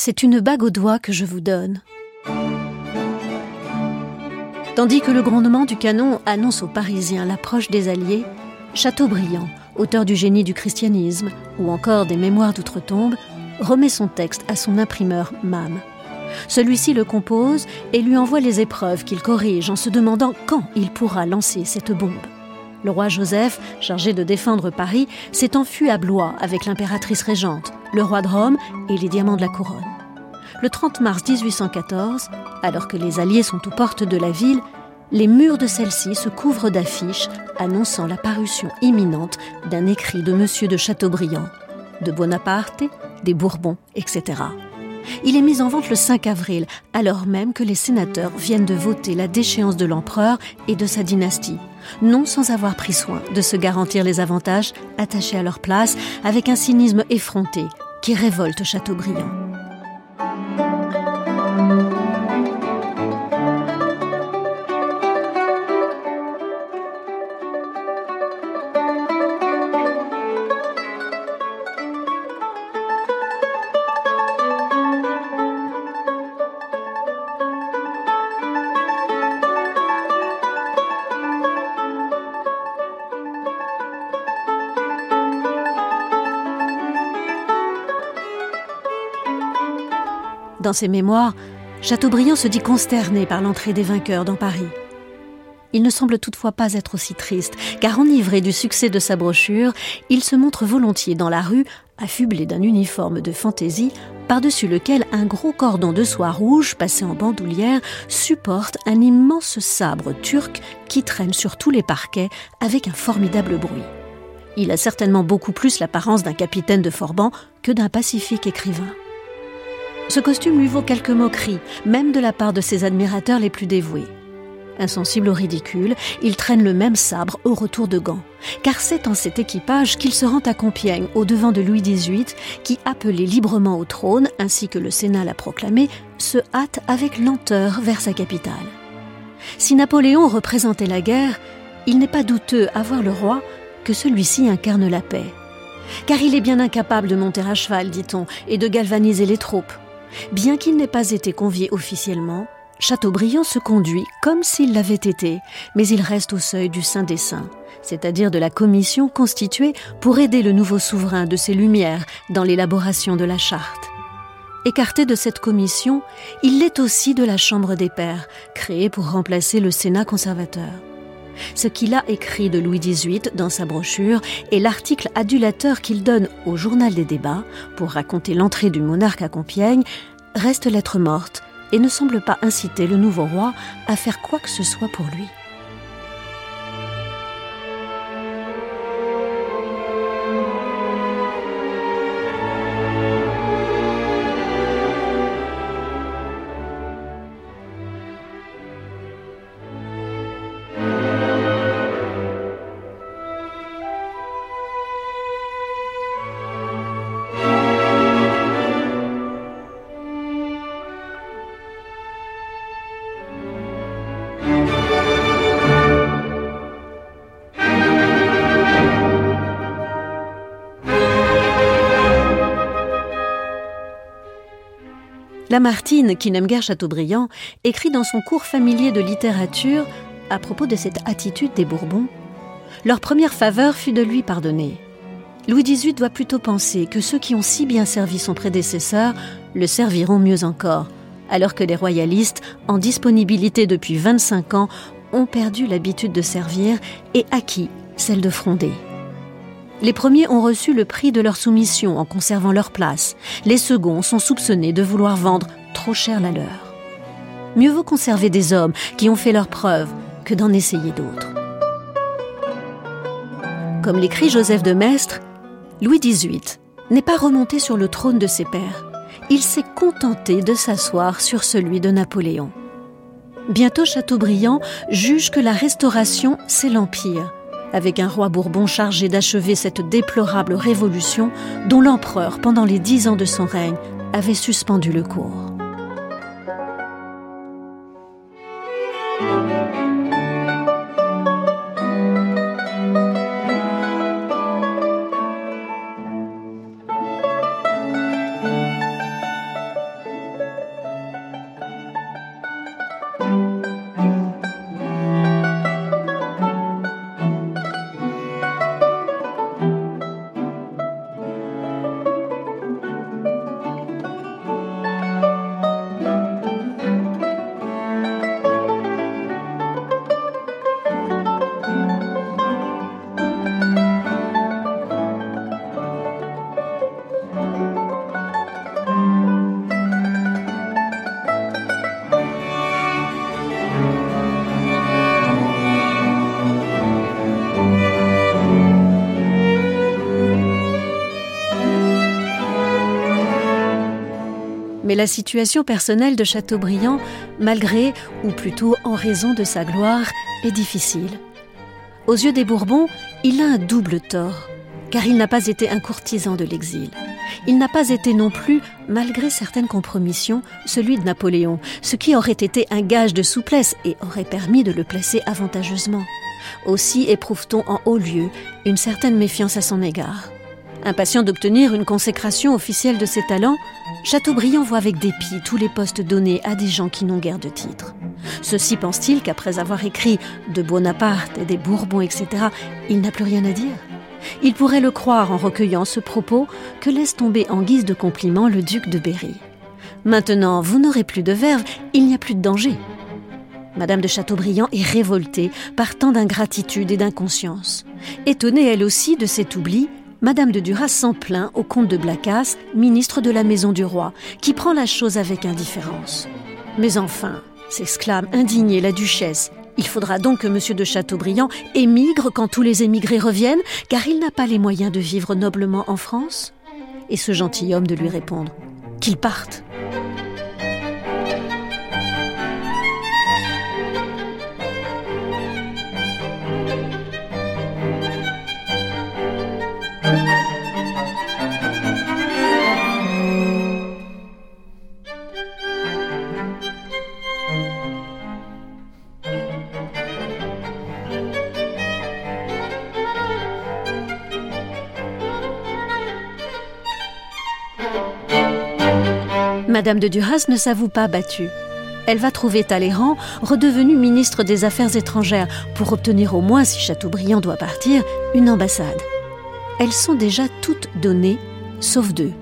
C'est une bague au doigt que je vous donne. Tandis que le grondement du canon annonce aux Parisiens l'approche des Alliés, Chateaubriand, auteur du génie du christianisme ou encore des mémoires d'outre-tombe, remet son texte à son imprimeur MAM. Celui-ci le compose et lui envoie les épreuves qu'il corrige en se demandant quand il pourra lancer cette bombe. Le roi Joseph, chargé de défendre Paris, s'est enfui à Blois avec l'impératrice régente, le roi de Rome et les diamants de la couronne. Le 30 mars 1814, alors que les Alliés sont aux portes de la ville, les murs de celle-ci se couvrent d'affiches annonçant la parution imminente d'un écrit de M. de Chateaubriand, de Bonaparte, des Bourbons, etc. Il est mis en vente le 5 avril, alors même que les sénateurs viennent de voter la déchéance de l'empereur et de sa dynastie, non sans avoir pris soin de se garantir les avantages attachés à leur place avec un cynisme effronté qui révolte Chateaubriand. Dans ses mémoires, Chateaubriand se dit consterné par l'entrée des vainqueurs dans Paris. Il ne semble toutefois pas être aussi triste, car enivré du succès de sa brochure, il se montre volontiers dans la rue, affublé d'un uniforme de fantaisie, par-dessus lequel un gros cordon de soie rouge, passé en bandoulière, supporte un immense sabre turc qui traîne sur tous les parquets avec un formidable bruit. Il a certainement beaucoup plus l'apparence d'un capitaine de Forban que d'un pacifique écrivain. Ce costume lui vaut quelques moqueries, même de la part de ses admirateurs les plus dévoués. Insensible au ridicule, il traîne le même sabre au retour de Gand, car c'est en cet équipage qu'il se rend à Compiègne au devant de Louis XVIII, qui, appelé librement au trône, ainsi que le Sénat l'a proclamé, se hâte avec lenteur vers sa capitale. Si Napoléon représentait la guerre, il n'est pas douteux à voir le roi que celui-ci incarne la paix. Car il est bien incapable de monter à cheval, dit-on, et de galvaniser les troupes. Bien qu'il n'ait pas été convié officiellement, Chateaubriand se conduit comme s'il l'avait été, mais il reste au seuil du Saint des Saints, c'est-à-dire de la commission constituée pour aider le nouveau souverain de ses lumières dans l'élaboration de la charte. Écarté de cette commission, il l'est aussi de la Chambre des Pairs, créée pour remplacer le Sénat conservateur. Ce qu'il a écrit de Louis XVIII dans sa brochure et l'article adulateur qu'il donne au Journal des débats pour raconter l'entrée du monarque à Compiègne reste lettre morte et ne semble pas inciter le nouveau roi à faire quoi que ce soit pour lui. Lamartine, qui n'aime guère Chateaubriand, écrit dans son cours familier de littérature à propos de cette attitude des Bourbons. Leur première faveur fut de lui pardonner. Louis XVIII doit plutôt penser que ceux qui ont si bien servi son prédécesseur le serviront mieux encore, alors que les royalistes, en disponibilité depuis 25 ans, ont perdu l'habitude de servir et acquis celle de fronder. Les premiers ont reçu le prix de leur soumission en conservant leur place. Les seconds sont soupçonnés de vouloir vendre trop cher la leur. Mieux vaut conserver des hommes qui ont fait leurs preuves que d'en essayer d'autres. Comme l'écrit Joseph de Maistre, Louis XVIII n'est pas remonté sur le trône de ses pères. Il s'est contenté de s'asseoir sur celui de Napoléon. Bientôt Chateaubriand juge que la restauration, c'est l'Empire avec un roi Bourbon chargé d'achever cette déplorable révolution dont l'empereur, pendant les dix ans de son règne, avait suspendu le cours. Mais la situation personnelle de Chateaubriand, malgré, ou plutôt en raison de sa gloire, est difficile. Aux yeux des Bourbons, il a un double tort, car il n'a pas été un courtisan de l'exil. Il n'a pas été non plus, malgré certaines compromissions, celui de Napoléon, ce qui aurait été un gage de souplesse et aurait permis de le placer avantageusement. Aussi éprouve-t-on en haut lieu une certaine méfiance à son égard. Impatient d'obtenir une consécration officielle de ses talents, Chateaubriand voit avec dépit tous les postes donnés à des gens qui n'ont guère de titre. Ceci pense-t-il qu'après avoir écrit de Bonaparte et des Bourbons, etc., il n'a plus rien à dire? Il pourrait le croire en recueillant ce propos que laisse tomber en guise de compliment le duc de Berry. Maintenant, vous n'aurez plus de verve, il n'y a plus de danger. Madame de Chateaubriand est révoltée par tant d'ingratitude et d'inconscience. Étonnée elle aussi de cet oubli, Madame de Duras s'en plaint au comte de Blacas, ministre de la maison du roi, qui prend la chose avec indifférence. Mais enfin, s'exclame indignée la duchesse, il faudra donc que M. de Chateaubriand émigre quand tous les émigrés reviennent, car il n'a pas les moyens de vivre noblement en France Et ce gentilhomme de lui répondre qu'il parte. Madame de Duras ne s'avoue pas battue. Elle va trouver Talleyrand, redevenu ministre des Affaires étrangères, pour obtenir au moins, si Chateaubriand doit partir, une ambassade. Elles sont déjà toutes données, sauf deux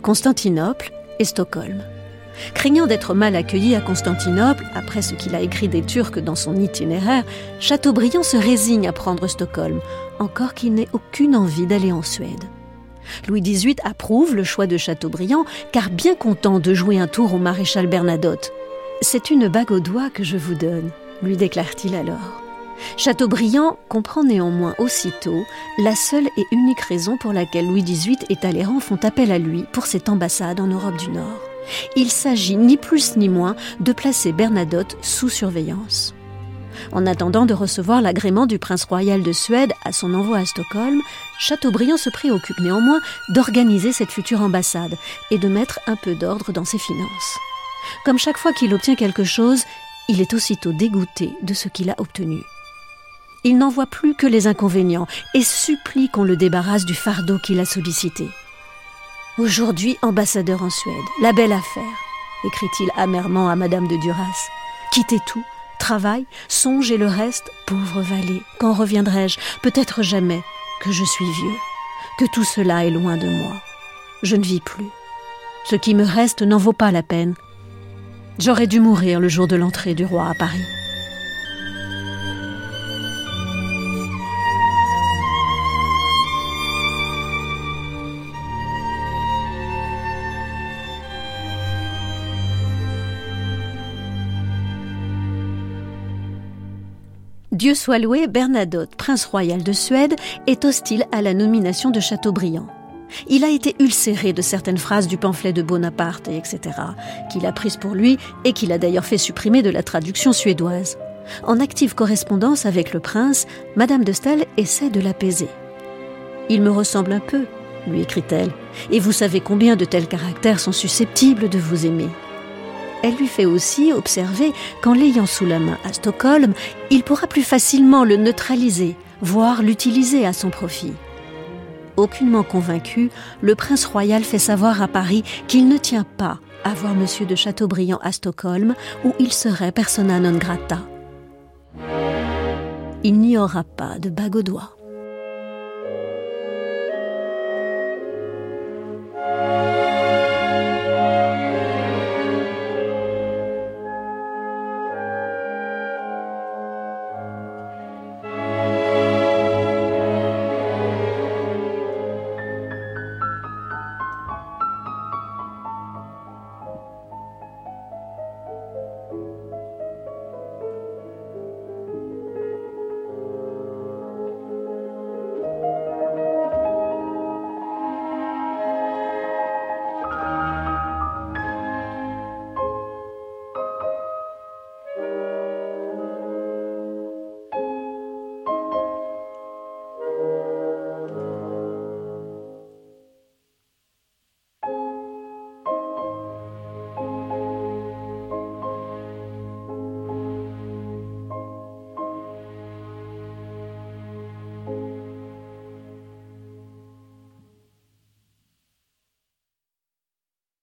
Constantinople et Stockholm. Craignant d'être mal accueilli à Constantinople, après ce qu'il a écrit des Turcs dans son itinéraire, Chateaubriand se résigne à prendre Stockholm, encore qu'il n'ait aucune envie d'aller en Suède. Louis XVIII approuve le choix de Chateaubriand, car bien content de jouer un tour au maréchal Bernadotte. C'est une bague au doigt que je vous donne, lui déclare-t-il alors. Chateaubriand comprend néanmoins aussitôt la seule et unique raison pour laquelle Louis XVIII et Talleyrand font appel à lui pour cette ambassade en Europe du Nord. Il s'agit ni plus ni moins de placer Bernadotte sous surveillance. En attendant de recevoir l'agrément du prince royal de Suède à son envoi à Stockholm, Chateaubriand se préoccupe néanmoins d'organiser cette future ambassade et de mettre un peu d'ordre dans ses finances. Comme chaque fois qu'il obtient quelque chose, il est aussitôt dégoûté de ce qu'il a obtenu. Il n'en voit plus que les inconvénients et supplie qu'on le débarrasse du fardeau qu'il a sollicité. Aujourd'hui ambassadeur en Suède, la belle affaire, écrit-il amèrement à Madame de Duras. Quittez tout, travail, songe et le reste, pauvre vallée, quand reviendrai-je? Peut-être jamais, que je suis vieux, que tout cela est loin de moi. Je ne vis plus. Ce qui me reste n'en vaut pas la peine. J'aurais dû mourir le jour de l'entrée du roi à Paris. Dieu soit loué, Bernadotte, prince royal de Suède, est hostile à la nomination de Chateaubriand. Il a été ulcéré de certaines phrases du pamphlet de Bonaparte, etc., qu'il a prises pour lui et qu'il a d'ailleurs fait supprimer de la traduction suédoise. En active correspondance avec le prince, Madame de Staël essaie de l'apaiser. Il me ressemble un peu, lui écrit-elle, et vous savez combien de tels caractères sont susceptibles de vous aimer elle lui fait aussi observer qu'en l'ayant sous la main à Stockholm, il pourra plus facilement le neutraliser, voire l'utiliser à son profit. Aucunement convaincu, le prince royal fait savoir à Paris qu'il ne tient pas à voir M. de Chateaubriand à Stockholm, où il serait persona non grata. Il n'y aura pas de bague au doigt.